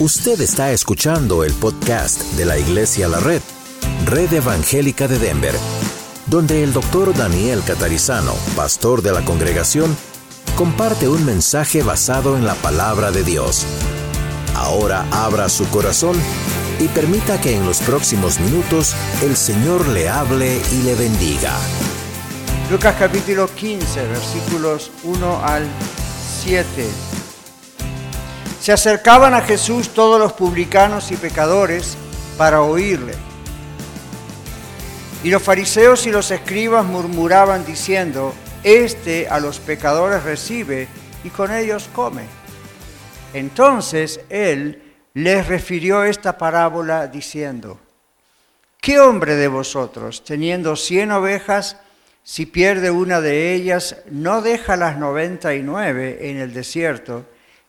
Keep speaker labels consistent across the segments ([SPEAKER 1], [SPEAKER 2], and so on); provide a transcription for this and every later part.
[SPEAKER 1] Usted está escuchando el podcast de la Iglesia La Red, Red Evangélica de Denver, donde el doctor Daniel Catarizano, pastor de la congregación, comparte un mensaje basado en la palabra de Dios. Ahora abra su corazón y permita que en los próximos minutos el Señor le hable y le bendiga.
[SPEAKER 2] Lucas capítulo 15, versículos 1 al 7. Se acercaban a Jesús todos los publicanos y pecadores para oírle. Y los fariseos y los escribas murmuraban diciendo, Este a los pecadores recibe y con ellos come. Entonces él les refirió esta parábola diciendo, ¿qué hombre de vosotros, teniendo cien ovejas, si pierde una de ellas, no deja las noventa y nueve en el desierto?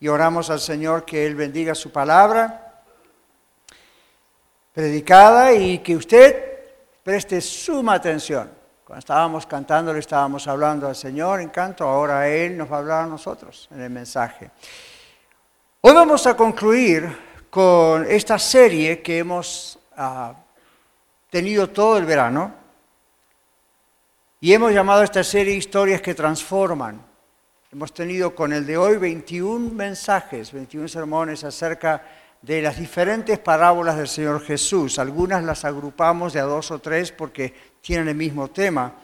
[SPEAKER 2] y oramos al Señor que Él bendiga su palabra predicada y que usted preste suma atención. Cuando estábamos cantando le estábamos hablando al Señor en canto, ahora Él nos va a hablar a nosotros en el mensaje. Hoy vamos a concluir con esta serie que hemos ah, tenido todo el verano y hemos llamado a esta serie Historias que Transforman. Hemos tenido con el de hoy 21 mensajes, 21 sermones acerca de las diferentes parábolas del Señor Jesús. Algunas las agrupamos de a dos o tres porque tienen el mismo tema,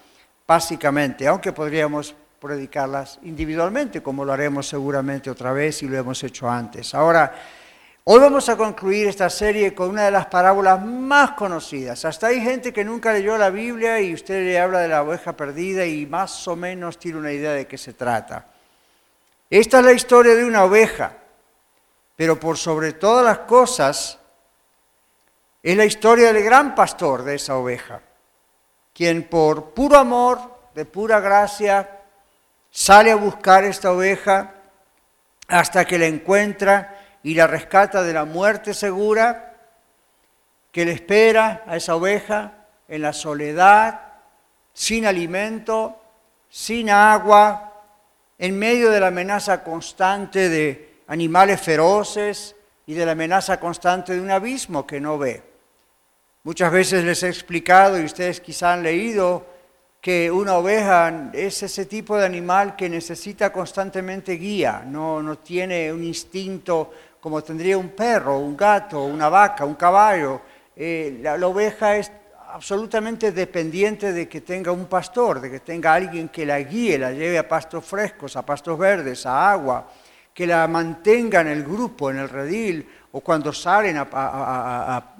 [SPEAKER 2] básicamente, aunque podríamos predicarlas individualmente, como lo haremos seguramente otra vez y lo hemos hecho antes. Ahora, hoy vamos a concluir esta serie con una de las parábolas más conocidas. Hasta hay gente que nunca leyó la Biblia y usted le habla de la oveja perdida y más o menos tiene una idea de qué se trata. Esta es la historia de una oveja, pero por sobre todas las cosas es la historia del gran pastor de esa oveja, quien por puro amor, de pura gracia, sale a buscar esta oveja hasta que la encuentra y la rescata de la muerte segura, que le espera a esa oveja en la soledad, sin alimento, sin agua, en medio de la amenaza constante de animales feroces y de la amenaza constante de un abismo que no ve. Muchas veces les he explicado, y ustedes quizá han leído, que una oveja es ese tipo de animal que necesita constantemente guía, no, no tiene un instinto como tendría un perro, un gato, una vaca, un caballo. Eh, la oveja es absolutamente dependiente de que tenga un pastor, de que tenga alguien que la guíe, la lleve a pastos frescos, a pastos verdes, a agua, que la mantenga en el grupo, en el redil, o cuando salen a,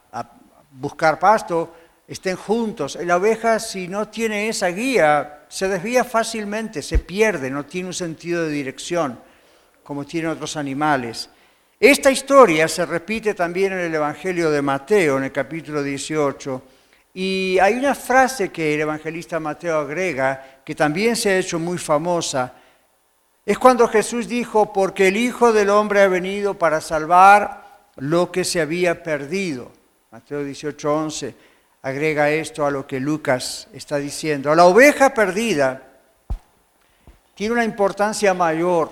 [SPEAKER 2] buscar pasto, estén juntos. La oveja, si no tiene esa guía, se desvía fácilmente, se pierde, no tiene un sentido de dirección, como tienen otros animales. Esta historia se repite también en el Evangelio de Mateo, en el capítulo 18 y hay una frase que el evangelista Mateo agrega, que también se ha hecho muy famosa, es cuando Jesús dijo, porque el Hijo del Hombre ha venido para salvar lo que se había perdido. Mateo 18:11 agrega esto a lo que Lucas está diciendo. La oveja perdida tiene una importancia mayor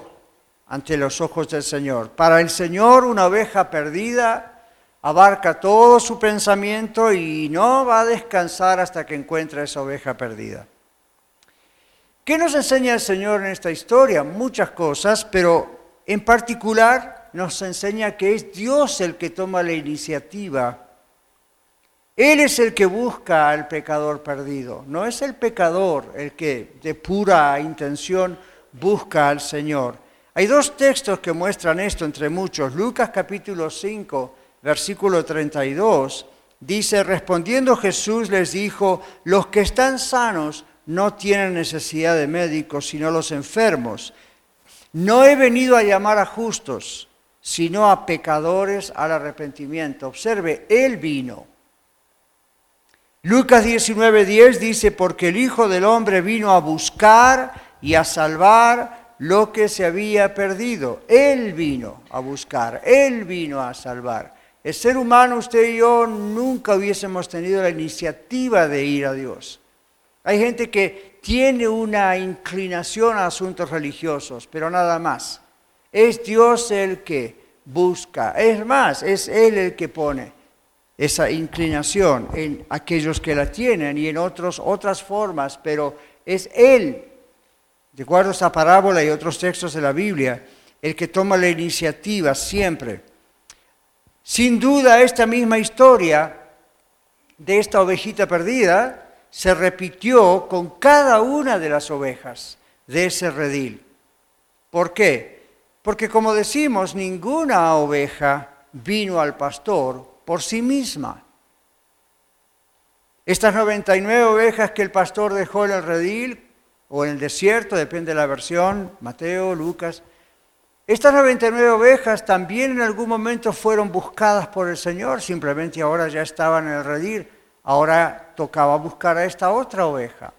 [SPEAKER 2] ante los ojos del Señor. Para el Señor una oveja perdida abarca todo su pensamiento y no va a descansar hasta que encuentre esa oveja perdida. ¿Qué nos enseña el Señor en esta historia? Muchas cosas, pero en particular nos enseña que es Dios el que toma la iniciativa. Él es el que busca al pecador perdido, no es el pecador el que de pura intención busca al Señor. Hay dos textos que muestran esto entre muchos. Lucas capítulo 5, versículo 32, dice, respondiendo Jesús les dijo, los que están sanos no tienen necesidad de médicos, sino los enfermos. No he venido a llamar a justos, sino a pecadores al arrepentimiento. Observe, Él vino. Lucas 19:10 dice, porque el Hijo del Hombre vino a buscar y a salvar lo que se había perdido. Él vino a buscar, Él vino a salvar. El ser humano, usted y yo, nunca hubiésemos tenido la iniciativa de ir a Dios. Hay gente que tiene una inclinación a asuntos religiosos, pero nada más. Es Dios el que busca. Es más, es Él el que pone esa inclinación en aquellos que la tienen y en otros, otras formas, pero es Él, de acuerdo a esa parábola y otros textos de la Biblia, el que toma la iniciativa siempre. Sin duda, esta misma historia de esta ovejita perdida se repitió con cada una de las ovejas de ese redil. ¿Por qué? Porque como decimos, ninguna oveja vino al pastor por sí misma. Estas 99 ovejas que el pastor dejó en el redil o en el desierto, depende de la versión, Mateo, Lucas, estas 99 ovejas también en algún momento fueron buscadas por el Señor, simplemente ahora ya estaban en el redil, ahora tocaba buscar a esta otra oveja.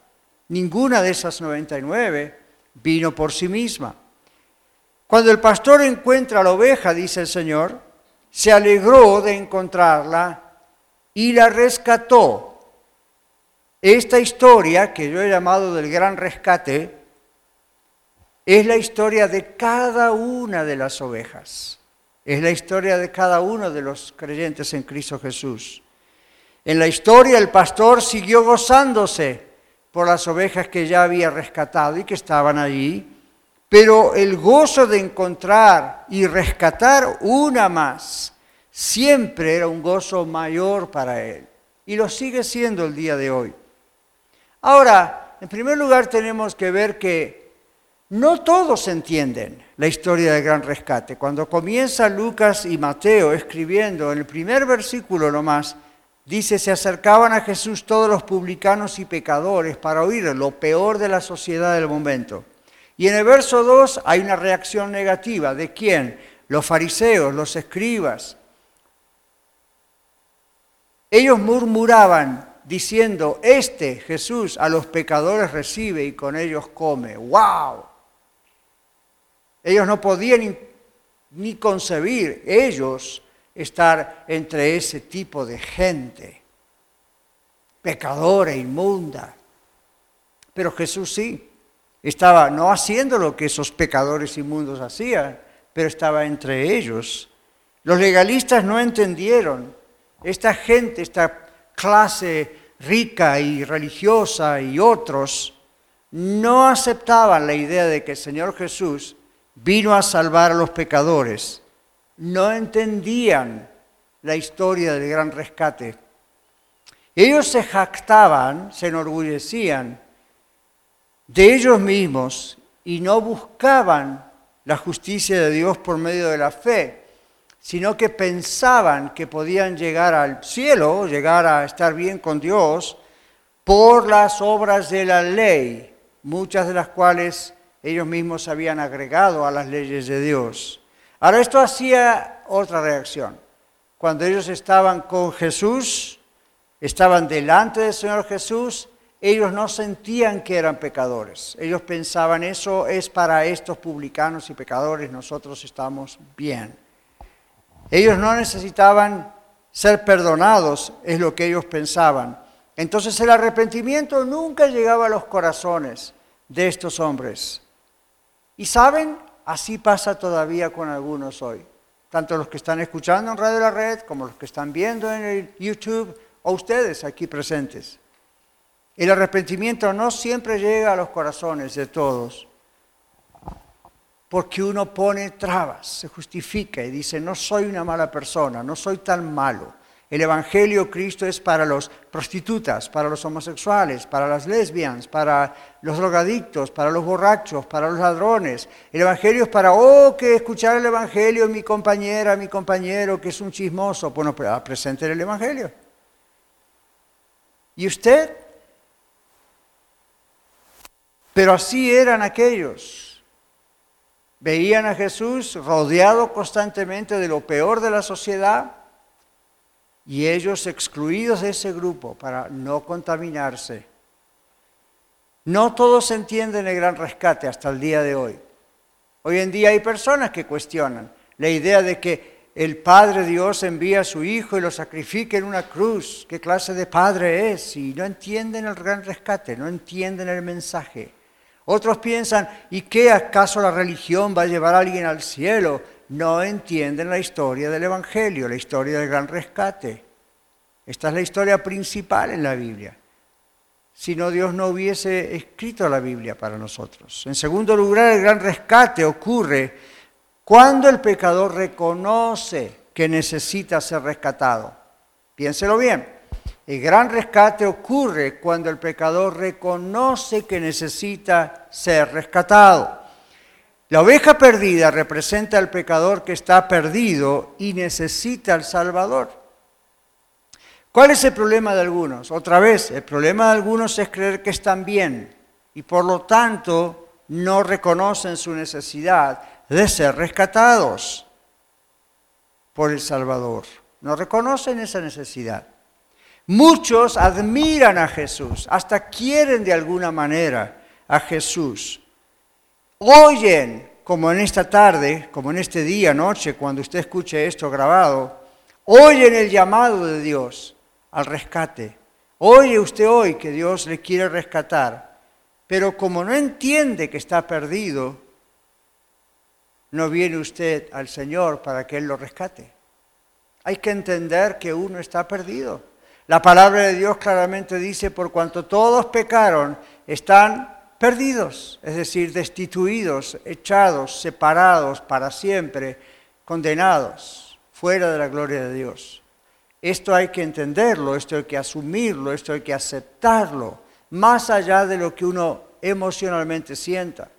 [SPEAKER 2] Ninguna de esas 99 vino por sí misma. Cuando el pastor encuentra la oveja, dice el Señor, se alegró de encontrarla y la rescató. Esta historia, que yo he llamado del gran rescate, es la historia de cada una de las ovejas. Es la historia de cada uno de los creyentes en Cristo Jesús. En la historia el pastor siguió gozándose por las ovejas que ya había rescatado y que estaban allí pero el gozo de encontrar y rescatar una más siempre era un gozo mayor para él. Y lo sigue siendo el día de hoy. Ahora, en primer lugar tenemos que ver que no todos entienden la historia del gran rescate. Cuando comienza Lucas y Mateo escribiendo en el primer versículo nomás, dice, se acercaban a Jesús todos los publicanos y pecadores para oír lo peor de la sociedad del momento. Y en el verso 2 hay una reacción negativa. ¿De quién? Los fariseos, los escribas. Ellos murmuraban diciendo, este Jesús a los pecadores recibe y con ellos come. ¡Wow! Ellos no podían ni concebir ellos estar entre ese tipo de gente, pecadora, inmunda. Pero Jesús sí. Estaba no haciendo lo que esos pecadores inmundos hacían, pero estaba entre ellos. Los legalistas no entendieron. Esta gente, esta clase rica y religiosa y otros, no aceptaban la idea de que el Señor Jesús vino a salvar a los pecadores. No entendían la historia del gran rescate. Ellos se jactaban, se enorgullecían de ellos mismos y no buscaban la justicia de Dios por medio de la fe, sino que pensaban que podían llegar al cielo, llegar a estar bien con Dios, por las obras de la ley, muchas de las cuales ellos mismos habían agregado a las leyes de Dios. Ahora esto hacía otra reacción. Cuando ellos estaban con Jesús, estaban delante del Señor Jesús, ellos no sentían que eran pecadores. Ellos pensaban, eso es para estos publicanos y pecadores, nosotros estamos bien. Ellos no necesitaban ser perdonados, es lo que ellos pensaban. Entonces el arrepentimiento nunca llegaba a los corazones de estos hombres. Y saben, así pasa todavía con algunos hoy. Tanto los que están escuchando en Radio La Red como los que están viendo en el YouTube o ustedes aquí presentes. El arrepentimiento no siempre llega a los corazones de todos, porque uno pone trabas, se justifica y dice, no soy una mala persona, no soy tan malo. El Evangelio Cristo es para los prostitutas, para los homosexuales, para las lesbianas, para los drogadictos, para los borrachos, para los ladrones. El Evangelio es para, oh, que escuchar el Evangelio mi compañera, mi compañero, que es un chismoso. Bueno, pues, ah, presente el Evangelio. ¿Y usted? Pero así eran aquellos. Veían a Jesús rodeado constantemente de lo peor de la sociedad y ellos excluidos de ese grupo para no contaminarse. No todos entienden el gran rescate hasta el día de hoy. Hoy en día hay personas que cuestionan la idea de que el Padre Dios envía a su Hijo y lo sacrifica en una cruz. ¿Qué clase de Padre es? Y no entienden el gran rescate, no entienden el mensaje. Otros piensan, ¿y qué acaso la religión va a llevar a alguien al cielo? No entienden la historia del Evangelio, la historia del gran rescate. Esta es la historia principal en la Biblia. Si no, Dios no hubiese escrito la Biblia para nosotros. En segundo lugar, el gran rescate ocurre cuando el pecador reconoce que necesita ser rescatado. Piénselo bien. El gran rescate ocurre cuando el pecador reconoce que necesita ser rescatado. La oveja perdida representa al pecador que está perdido y necesita al Salvador. ¿Cuál es el problema de algunos? Otra vez, el problema de algunos es creer que están bien y por lo tanto no reconocen su necesidad de ser rescatados por el Salvador. No reconocen esa necesidad. Muchos admiran a Jesús, hasta quieren de alguna manera a Jesús. Oyen, como en esta tarde, como en este día, noche, cuando usted escuche esto grabado, oyen el llamado de Dios al rescate. Oye usted hoy que Dios le quiere rescatar, pero como no entiende que está perdido, no viene usted al Señor para que Él lo rescate. Hay que entender que uno está perdido. La palabra de Dios claramente dice, por cuanto todos pecaron, están perdidos, es decir, destituidos, echados, separados para siempre, condenados, fuera de la gloria de Dios. Esto hay que entenderlo, esto hay que asumirlo, esto hay que aceptarlo, más allá de lo que uno emocionalmente sienta.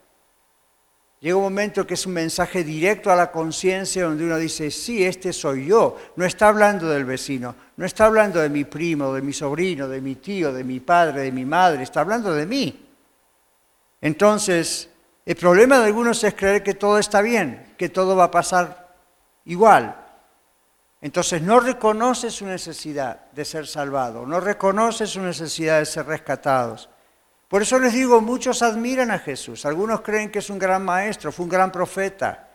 [SPEAKER 2] Llega un momento que es un mensaje directo a la conciencia donde uno dice, sí, este soy yo. No está hablando del vecino, no está hablando de mi primo, de mi sobrino, de mi tío, de mi padre, de mi madre, está hablando de mí. Entonces, el problema de algunos es creer que todo está bien, que todo va a pasar igual. Entonces no reconoce su necesidad de ser salvado, no reconoce su necesidad de ser rescatados. Por eso les digo, muchos admiran a Jesús, algunos creen que es un gran maestro, fue un gran profeta,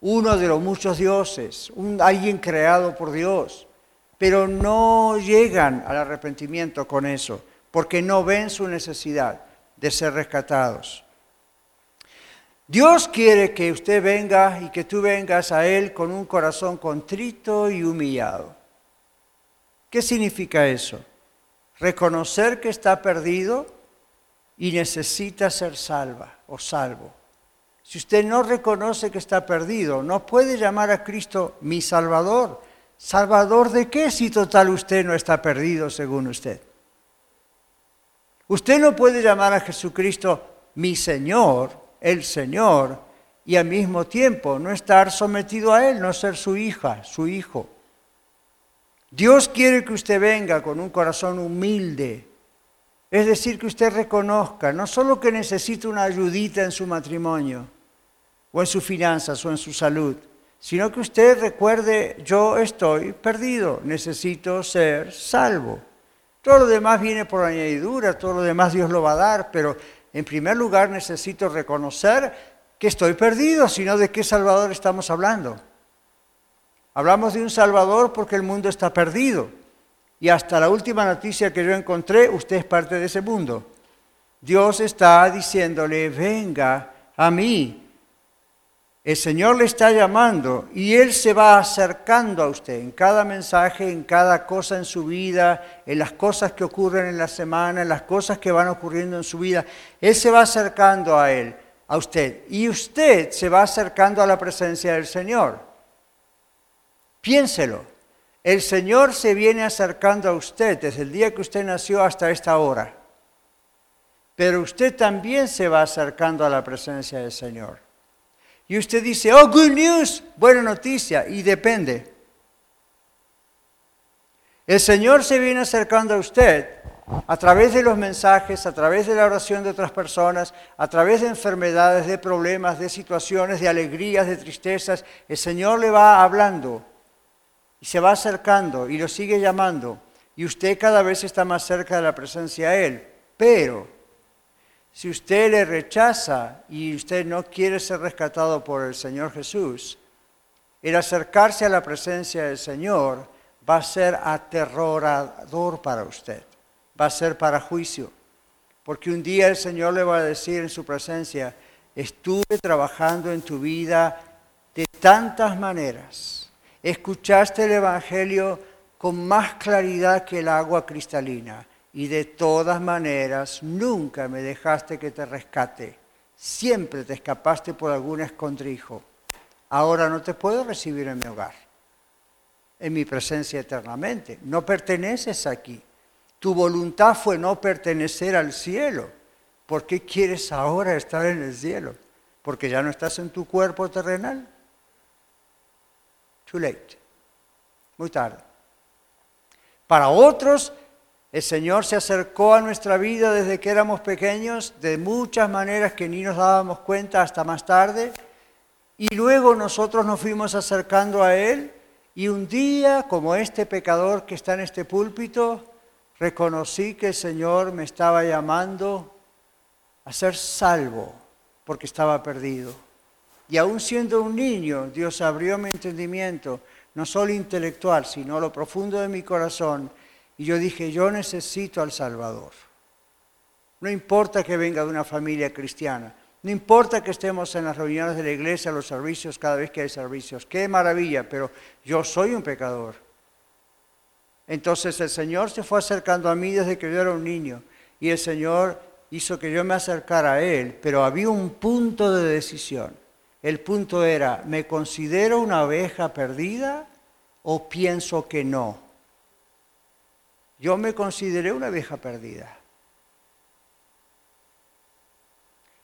[SPEAKER 2] uno de los muchos dioses, un, alguien creado por Dios, pero no llegan al arrepentimiento con eso, porque no ven su necesidad de ser rescatados. Dios quiere que usted venga y que tú vengas a Él con un corazón contrito y humillado. ¿Qué significa eso? Reconocer que está perdido y necesita ser salva o salvo. Si usted no reconoce que está perdido, no puede llamar a Cristo mi Salvador. ¿Salvador de qué si total usted no está perdido según usted? Usted no puede llamar a Jesucristo mi Señor, el Señor, y al mismo tiempo no estar sometido a Él, no ser su hija, su hijo. Dios quiere que usted venga con un corazón humilde, es decir, que usted reconozca no solo que necesita una ayudita en su matrimonio, o en sus finanzas, o en su salud, sino que usted recuerde, yo estoy perdido, necesito ser salvo. Todo lo demás viene por añadidura, todo lo demás Dios lo va a dar, pero en primer lugar necesito reconocer que estoy perdido, sino de qué Salvador estamos hablando. Hablamos de un Salvador porque el mundo está perdido. Y hasta la última noticia que yo encontré, usted es parte de ese mundo. Dios está diciéndole, venga a mí. El Señor le está llamando y Él se va acercando a usted en cada mensaje, en cada cosa en su vida, en las cosas que ocurren en la semana, en las cosas que van ocurriendo en su vida. Él se va acercando a Él, a usted. Y usted se va acercando a la presencia del Señor. Piénselo. El Señor se viene acercando a usted desde el día que usted nació hasta esta hora. Pero usted también se va acercando a la presencia del Señor. Y usted dice, oh, good news, buena noticia, y depende. El Señor se viene acercando a usted A través de los mensajes, a través de la oración de otras personas, a través de enfermedades, de problemas, de situaciones, de alegrías, de tristezas, el Señor le va hablando y se va acercando y lo sigue llamando. Y usted cada vez está más cerca de la presencia de Él. Pero si usted le rechaza y usted no quiere ser rescatado por el Señor Jesús, el acercarse a la presencia del Señor va a ser aterrorador para usted va a ser para juicio. Porque un día el Señor le va a decir en su presencia, estuve trabajando en tu vida de tantas maneras. Escuchaste el Evangelio con más claridad que el agua cristalina y de todas maneras nunca me dejaste que te rescate. Siempre te escapaste por algún escondrijo. Ahora no te puedo recibir en mi hogar, en mi presencia eternamente. No perteneces aquí. Tu voluntad fue no pertenecer al cielo. ¿Por qué quieres ahora estar en el cielo? Porque ya no estás en tu cuerpo terrenal. Too late. Muy tarde. Para otros, el Señor se acercó a nuestra vida desde que éramos pequeños, de muchas maneras que ni nos dábamos cuenta hasta más tarde. Y luego nosotros nos fuimos acercando a Él. Y un día, como este pecador que está en este púlpito, reconocí que el Señor me estaba llamando a ser salvo porque estaba perdido. Y aún siendo un niño, Dios abrió mi entendimiento, no solo intelectual, sino lo profundo de mi corazón. Y yo dije, yo necesito al Salvador. No importa que venga de una familia cristiana, no importa que estemos en las reuniones de la iglesia, los servicios, cada vez que hay servicios. Qué maravilla, pero yo soy un pecador. Entonces el Señor se fue acercando a mí desde que yo era un niño y el Señor hizo que yo me acercara a Él, pero había un punto de decisión. El punto era, ¿me considero una oveja perdida o pienso que no? Yo me consideré una oveja perdida.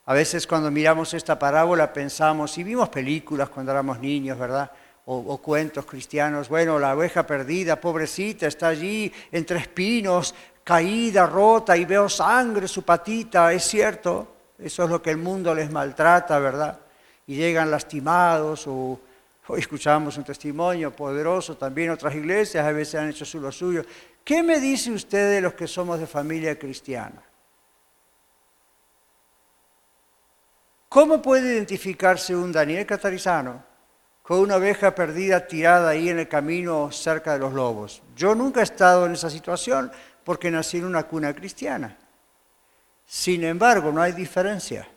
[SPEAKER 2] A veces cuando miramos esta parábola pensamos, y vimos películas cuando éramos niños, ¿verdad? o, cuentos cristianos, bueno, la oveja perdida, pobrecita, está allí entre espinos, caída, rota, y veo sangre, su patita, es cierto, eso es lo que el mundo les maltrata, ¿verdad? Y llegan lastimados, o hoy escuchamos un testimonio poderoso, también otras iglesias a veces han hecho lo suyo. ¿Qué me dice usted de los que somos de familia cristiana? ¿Cómo puede identificarse un Daniel Catarizano con una oveja perdida tirada ahí en el camino cerca de los lobos. Yo nunca he estado en esa situación porque nací en una cuna cristiana. Sin embargo, no hay diferencia.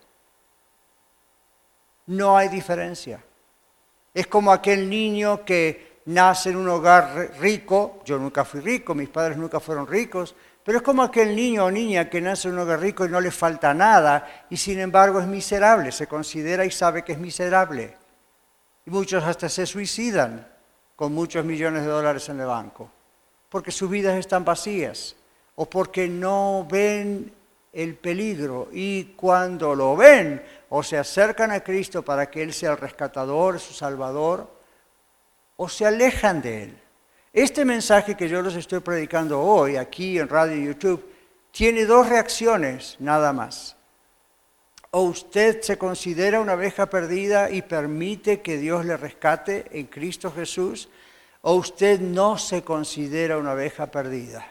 [SPEAKER 2] No hay diferencia. Es como aquel niño que nace en un hogar rico, yo nunca fui rico, mis padres nunca fueron ricos, pero es como aquel niño o niña que nace en un hogar rico y no le falta nada y sin embargo es miserable, se considera y sabe que es miserable. Y muchos hasta se suicidan con muchos millones de dólares en el banco, porque sus vidas están vacías o porque no ven el peligro y cuando lo ven o se acercan a Cristo para que Él sea el rescatador, su salvador, o se alejan de Él. Este mensaje que yo les estoy predicando hoy aquí en Radio y YouTube tiene dos reacciones nada más. ¿O usted se considera una oveja perdida y permite que Dios le rescate en Cristo Jesús? ¿O usted no se considera una oveja perdida?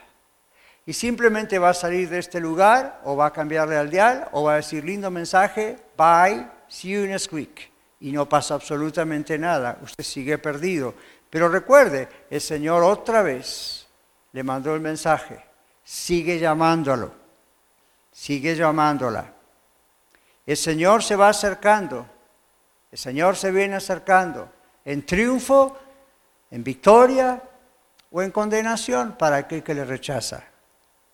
[SPEAKER 2] Y simplemente va a salir de este lugar o va a cambiarle al dial o va a decir lindo mensaje, bye, see you next week. Y no pasa absolutamente nada, usted sigue perdido. Pero recuerde, el Señor otra vez le mandó el mensaje, sigue llamándolo, sigue llamándola. El Señor se va acercando, el Señor se viene acercando en triunfo, en victoria o en condenación para aquel que le rechaza.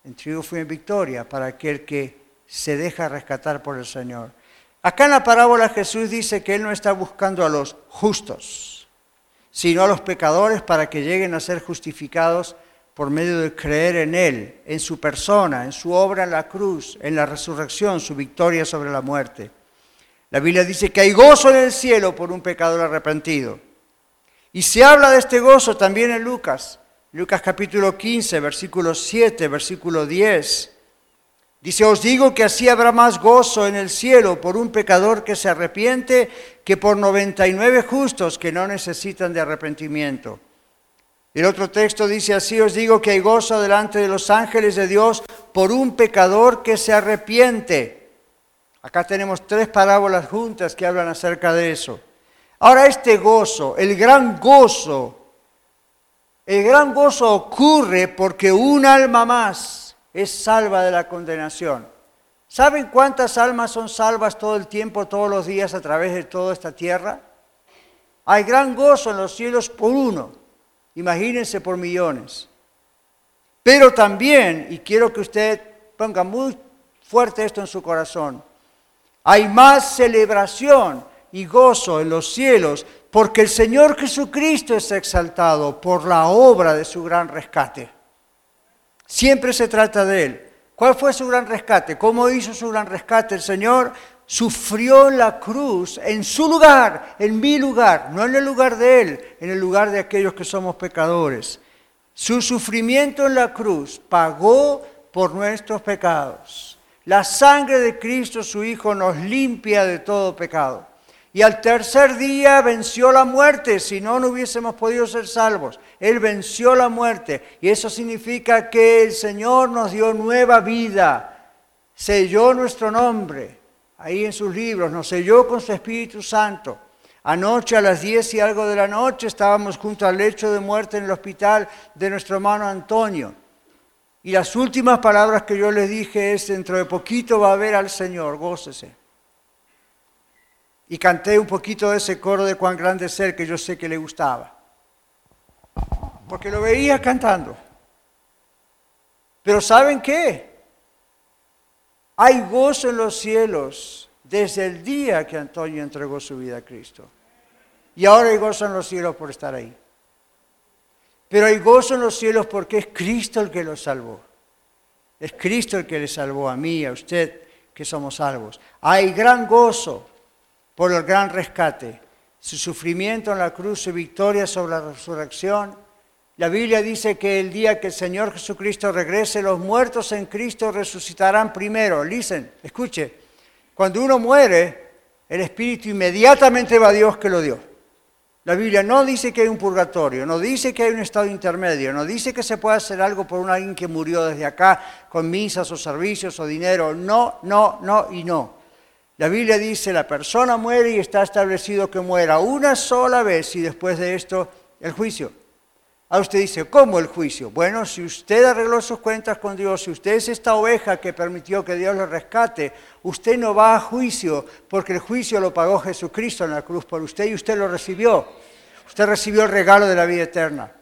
[SPEAKER 2] En triunfo y en victoria para aquel que se deja rescatar por el Señor. Acá en la parábola Jesús dice que Él no está buscando a los justos, sino a los pecadores para que lleguen a ser justificados por medio de creer en Él, en su persona, en su obra en la cruz, en la resurrección, su victoria sobre la muerte. La Biblia dice que hay gozo en el cielo por un pecador arrepentido. Y se habla de este gozo también en Lucas. Lucas capítulo 15, versículo 7, versículo 10. Dice, os digo que así habrá más gozo en el cielo por un pecador que se arrepiente que por 99 justos que no necesitan de arrepentimiento. El otro texto dice así, os digo que hay gozo delante de los ángeles de Dios por un pecador que se arrepiente. Acá tenemos tres parábolas juntas que hablan acerca de eso. Ahora este gozo, el gran gozo, el gran gozo ocurre porque un alma más es salva de la condenación. ¿Saben cuántas almas son salvas todo el tiempo, todos los días, a través de toda esta tierra? Hay gran gozo en los cielos por uno. Imagínense por millones. Pero también, y quiero que usted ponga muy fuerte esto en su corazón, hay más celebración y gozo en los cielos porque el Señor Jesucristo es exaltado por la obra de su gran rescate. Siempre se trata de Él. ¿Cuál fue su gran rescate? ¿Cómo hizo su gran rescate el Señor? Sufrió la cruz en su lugar, en mi lugar, no en el lugar de Él, en el lugar de aquellos que somos pecadores. Su sufrimiento en la cruz pagó por nuestros pecados. La sangre de Cristo, su Hijo, nos limpia de todo pecado. Y al tercer día venció la muerte, si no, no hubiésemos podido ser salvos. Él venció la muerte. Y eso significa que el Señor nos dio nueva vida, selló nuestro nombre, ahí en sus libros, nos selló con su Espíritu Santo. Anoche a las diez y algo de la noche estábamos junto al lecho de muerte en el hospital de nuestro hermano Antonio. Y las últimas palabras que yo les dije es, dentro de poquito va a ver al Señor, gócese. Y canté un poquito de ese coro de cuán grande ser que yo sé que le gustaba. Porque lo veía cantando. Pero ¿saben qué? Hay gozo en los cielos desde el día que Antonio entregó su vida a Cristo. Y ahora hay gozo en los cielos por estar ahí. Pero hay gozo en los cielos porque es Cristo el que lo salvó. Es Cristo el que le salvó a mí, a usted, que somos salvos. Hay gran gozo por el gran rescate, su sufrimiento en la cruz, su victoria sobre la resurrección. La Biblia dice que el día que el Señor Jesucristo regrese, los muertos en Cristo resucitarán primero. Listen, escuche, cuando uno muere, el Espíritu inmediatamente va a Dios que lo dio. La Biblia no dice que hay un purgatorio, no dice que hay un estado intermedio, no dice que se puede hacer algo por un alguien que murió desde acá con misas o servicios o dinero. No, no, no y no. La Biblia dice, la persona muere y está establecido que muera una sola vez y después de esto el juicio. A usted dice, ¿cómo el juicio? Bueno, si usted arregló sus cuentas con Dios, si usted es esta oveja que permitió que Dios le rescate, usted no va a juicio porque el juicio lo pagó Jesucristo en la cruz por usted y usted lo recibió. Usted recibió el regalo de la vida eterna.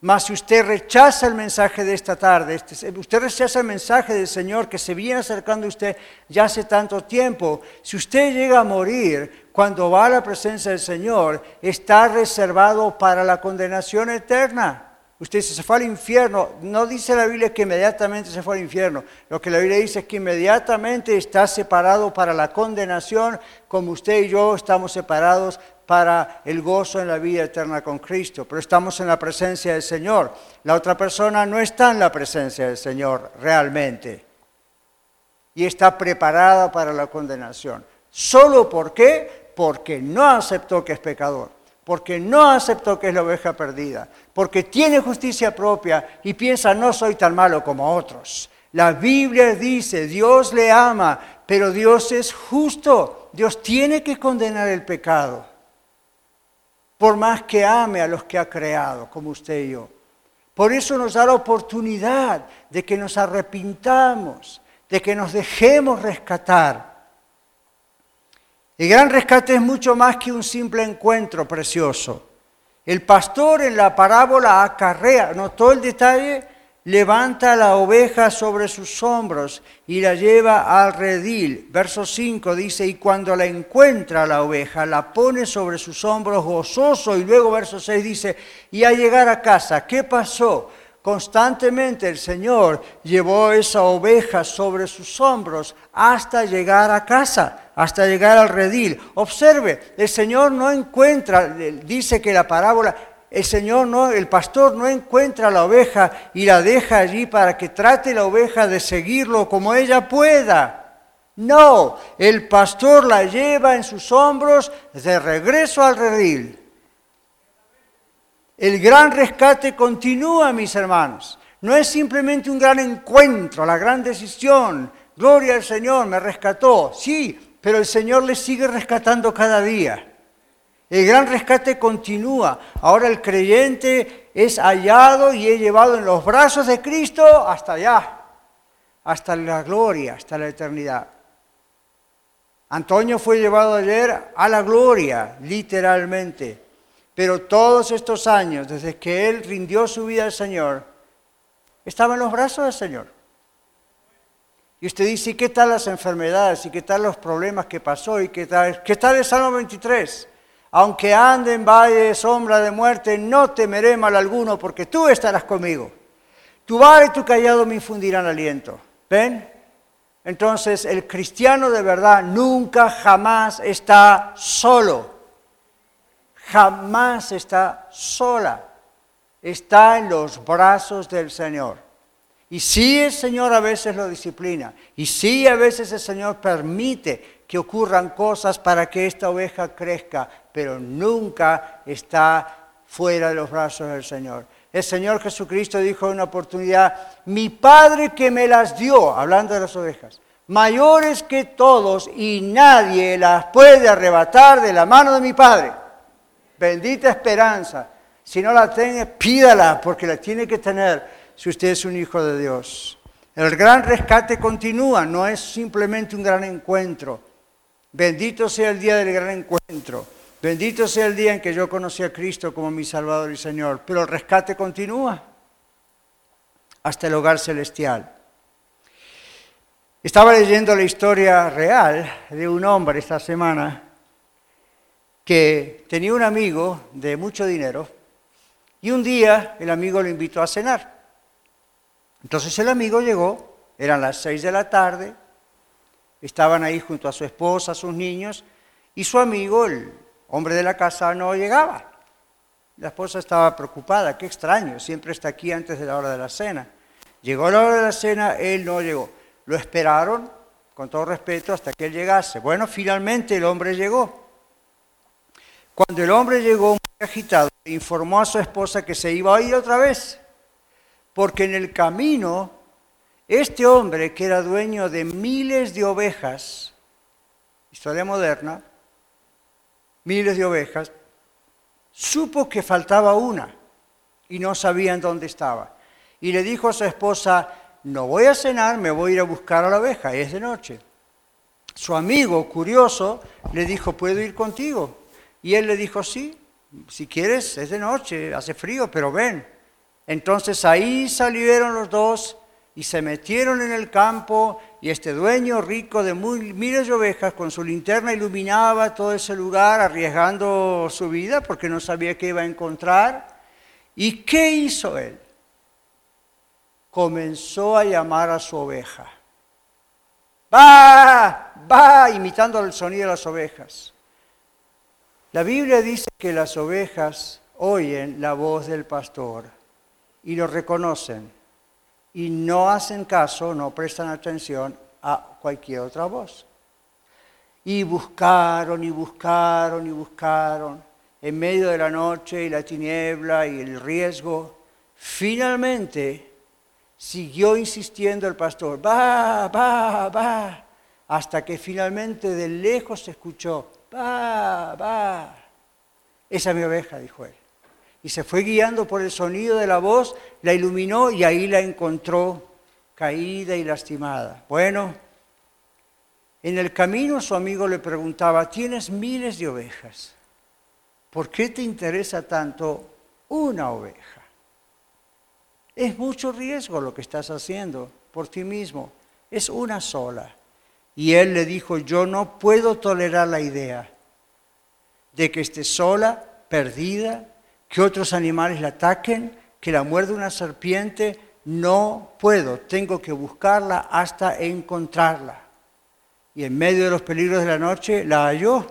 [SPEAKER 2] Mas si usted rechaza el mensaje de esta tarde, este, usted rechaza el mensaje del Señor que se viene acercando a usted ya hace tanto tiempo, si usted llega a morir cuando va a la presencia del Señor, está reservado para la condenación eterna. Usted se fue al infierno. No dice la Biblia que inmediatamente se fue al infierno. Lo que la Biblia dice es que inmediatamente está separado para la condenación, como usted y yo estamos separados para el gozo en la vida eterna con Cristo, pero estamos en la presencia del Señor. La otra persona no está en la presencia del Señor realmente y está preparada para la condenación. ¿Solo por qué? Porque no aceptó que es pecador, porque no aceptó que es la oveja perdida, porque tiene justicia propia y piensa no soy tan malo como otros. La Biblia dice, Dios le ama, pero Dios es justo. Dios tiene que condenar el pecado por más que ame a los que ha creado, como usted y yo. Por eso nos da la oportunidad de que nos arrepintamos, de que nos dejemos rescatar. El gran rescate es mucho más que un simple encuentro precioso. El pastor en la parábola acarrea, ¿notó el detalle? levanta la oveja sobre sus hombros y la lleva al redil. Verso 5 dice, y cuando la encuentra la oveja, la pone sobre sus hombros gozoso. Y luego verso 6 dice, y a llegar a casa, ¿qué pasó? Constantemente el Señor llevó esa oveja sobre sus hombros hasta llegar a casa, hasta llegar al redil. Observe, el Señor no encuentra, dice que la parábola el Señor no, el pastor no encuentra la oveja y la deja allí para que trate la oveja de seguirlo como ella pueda. No, el pastor la lleva en sus hombros de regreso al redil. El gran rescate continúa, mis hermanos. No es simplemente un gran encuentro, la gran decisión. Gloria al Señor, me rescató. Sí, pero el Señor le sigue rescatando cada día. El gran rescate continúa. Ahora el creyente es hallado y es llevado en los brazos de Cristo hasta allá, hasta la gloria, hasta la eternidad. Antonio fue llevado ayer a la gloria, literalmente. Pero todos estos años, desde que él rindió su vida al Señor, estaba en los brazos del Señor. Y usted dice, ¿qué tal las enfermedades? ¿Y qué tal los problemas que pasó? ¿Y qué tal, qué tal el Salmo 23? Aunque ande en valle de sombra de muerte, no temeré mal alguno, porque tú estarás conmigo. Tu vara y tu callado me infundirán aliento. ¿Ven? Entonces, el cristiano de verdad nunca, jamás está solo. Jamás está sola. Está en los brazos del Señor. Y sí el Señor a veces lo disciplina. Y sí a veces el Señor permite que ocurran cosas para que esta oveja crezca pero nunca está fuera de los brazos del Señor. El Señor Jesucristo dijo en una oportunidad, mi Padre que me las dio, hablando de las ovejas, mayores que todos y nadie las puede arrebatar de la mano de mi Padre. Bendita esperanza. Si no la tiene, pídala porque la tiene que tener si usted es un hijo de Dios. El gran rescate continúa, no es simplemente un gran encuentro. Bendito sea el día del gran encuentro. Bendito sea el día en que yo conocí a Cristo como mi Salvador y Señor, pero el rescate continúa hasta el hogar celestial. Estaba leyendo la historia real de un hombre esta semana que tenía un amigo de mucho dinero y un día el amigo lo invitó a cenar. Entonces el amigo llegó, eran las seis de la tarde, estaban ahí junto a su esposa, sus niños, y su amigo, el hombre de la casa no llegaba. La esposa estaba preocupada, qué extraño, siempre está aquí antes de la hora de la cena. Llegó la hora de la cena, él no llegó. Lo esperaron, con todo respeto, hasta que él llegase. Bueno, finalmente el hombre llegó. Cuando el hombre llegó muy agitado, informó a su esposa que se iba a ir otra vez, porque en el camino, este hombre que era dueño de miles de ovejas, historia moderna, miles de ovejas, supo que faltaba una y no sabían dónde estaba. Y le dijo a su esposa, no voy a cenar, me voy a ir a buscar a la oveja, es de noche. Su amigo, curioso, le dijo, ¿puedo ir contigo? Y él le dijo, sí, si quieres, es de noche, hace frío, pero ven. Entonces ahí salieron los dos y se metieron en el campo y este dueño rico de miles de ovejas con su linterna iluminaba todo ese lugar arriesgando su vida porque no sabía qué iba a encontrar. ¿Y qué hizo él? Comenzó a llamar a su oveja. Va, va, imitando el sonido de las ovejas. La Biblia dice que las ovejas oyen la voz del pastor y lo reconocen y no hacen caso, no prestan atención a cualquier otra voz. Y buscaron y buscaron y buscaron en medio de la noche y la tiniebla y el riesgo. Finalmente siguió insistiendo el pastor, va, va, va, hasta que finalmente de lejos se escuchó, va, va. Esa es mi oveja, dijo él y se fue guiando por el sonido de la voz, la iluminó y ahí la encontró caída y lastimada. Bueno, en el camino su amigo le preguntaba, tienes miles de ovejas, ¿por qué te interesa tanto una oveja? Es mucho riesgo lo que estás haciendo por ti mismo, es una sola. Y él le dijo, yo no puedo tolerar la idea de que esté sola, perdida, que otros animales la ataquen, que la muerde una serpiente, no puedo, tengo que buscarla hasta encontrarla. Y en medio de los peligros de la noche la halló,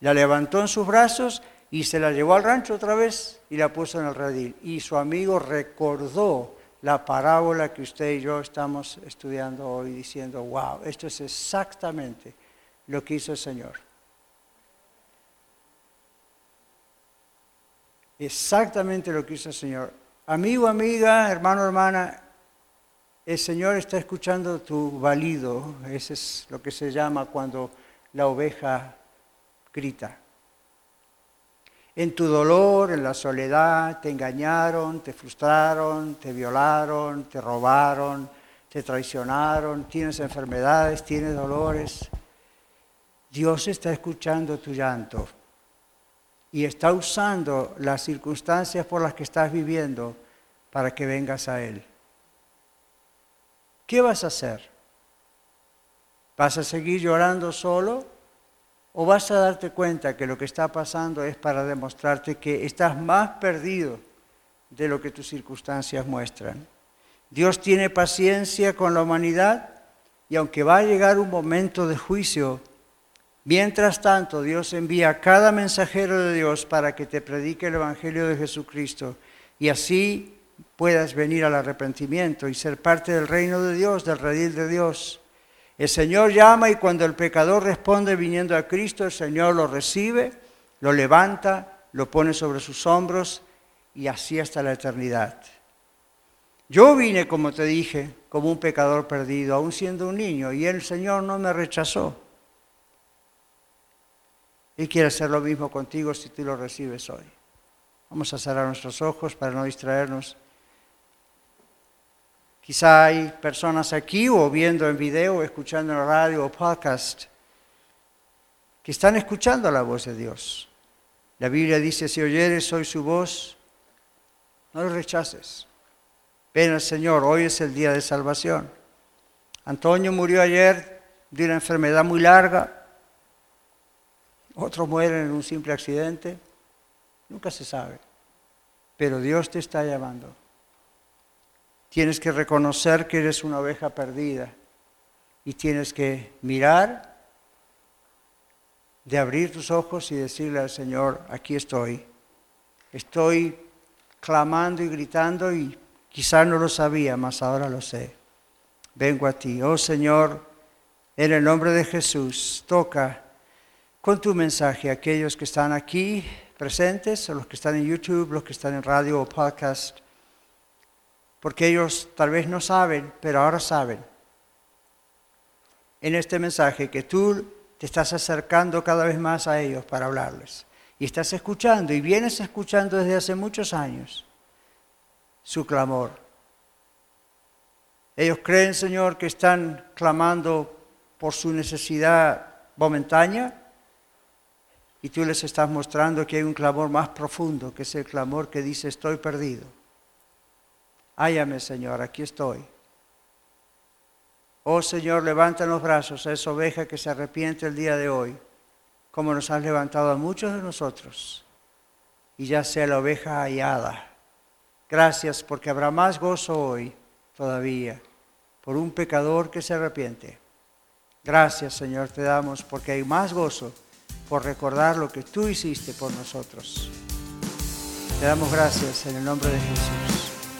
[SPEAKER 2] la levantó en sus brazos y se la llevó al rancho otra vez y la puso en el redil. Y su amigo recordó la parábola que usted y yo estamos estudiando hoy diciendo, wow, esto es exactamente lo que hizo el Señor. Exactamente lo que hizo el Señor. Amigo, amiga, hermano, hermana, el Señor está escuchando tu valido. Ese es lo que se llama cuando la oveja grita. En tu dolor, en la soledad, te engañaron, te frustraron, te violaron, te robaron, te traicionaron, tienes enfermedades, tienes dolores. Dios está escuchando tu llanto y está usando las circunstancias por las que estás viviendo para que vengas a Él. ¿Qué vas a hacer? ¿Vas a seguir llorando solo? ¿O vas a darte cuenta que lo que está pasando es para demostrarte que estás más perdido de lo que tus circunstancias muestran? Dios tiene paciencia con la humanidad y aunque va a llegar un momento de juicio, mientras tanto Dios envía a cada mensajero de Dios para que te predique el Evangelio de Jesucristo y así puedas venir al arrepentimiento y ser parte del reino de Dios, del redil de Dios. El Señor llama y cuando el pecador responde viniendo a Cristo, el Señor lo recibe, lo levanta, lo pone sobre sus hombros y así hasta la eternidad. Yo vine, como te dije, como un pecador perdido, aún siendo un niño, y el Señor no me rechazó. Él quiere hacer lo mismo contigo si tú lo recibes hoy. Vamos a cerrar nuestros ojos para no distraernos. Quizá hay personas aquí o viendo en video, o escuchando en radio o podcast, que están escuchando la voz de Dios. La Biblia dice, si oyeres hoy su voz, no lo rechaces. Ven al Señor, hoy es el día de salvación. Antonio murió ayer de una enfermedad muy larga, otros mueren en un simple accidente, nunca se sabe, pero Dios te está llamando. Tienes que reconocer que eres una oveja perdida y tienes que mirar, de abrir tus ojos y decirle al Señor, aquí estoy. Estoy clamando y gritando y quizás no lo sabía, mas ahora lo sé. Vengo a ti. Oh Señor, en el nombre de Jesús, toca con tu mensaje a aquellos que están aquí presentes, o los que están en YouTube, los que están en radio o podcast porque ellos tal vez no saben, pero ahora saben en este mensaje que tú te estás acercando cada vez más a ellos para hablarles. Y estás escuchando y vienes escuchando desde hace muchos años su clamor. Ellos creen, Señor, que están clamando por su necesidad momentánea y tú les estás mostrando que hay un clamor más profundo, que es el clamor que dice estoy perdido. Háyame, Señor, aquí estoy. Oh Señor, levanta los brazos a esa oveja que se arrepiente el día de hoy, como nos has levantado a muchos de nosotros, y ya sea la oveja hallada. Gracias porque habrá más gozo hoy todavía por un pecador que se arrepiente. Gracias Señor te damos porque hay más gozo por recordar lo que tú hiciste por nosotros. Te damos gracias en el nombre de Jesús.